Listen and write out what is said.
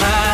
my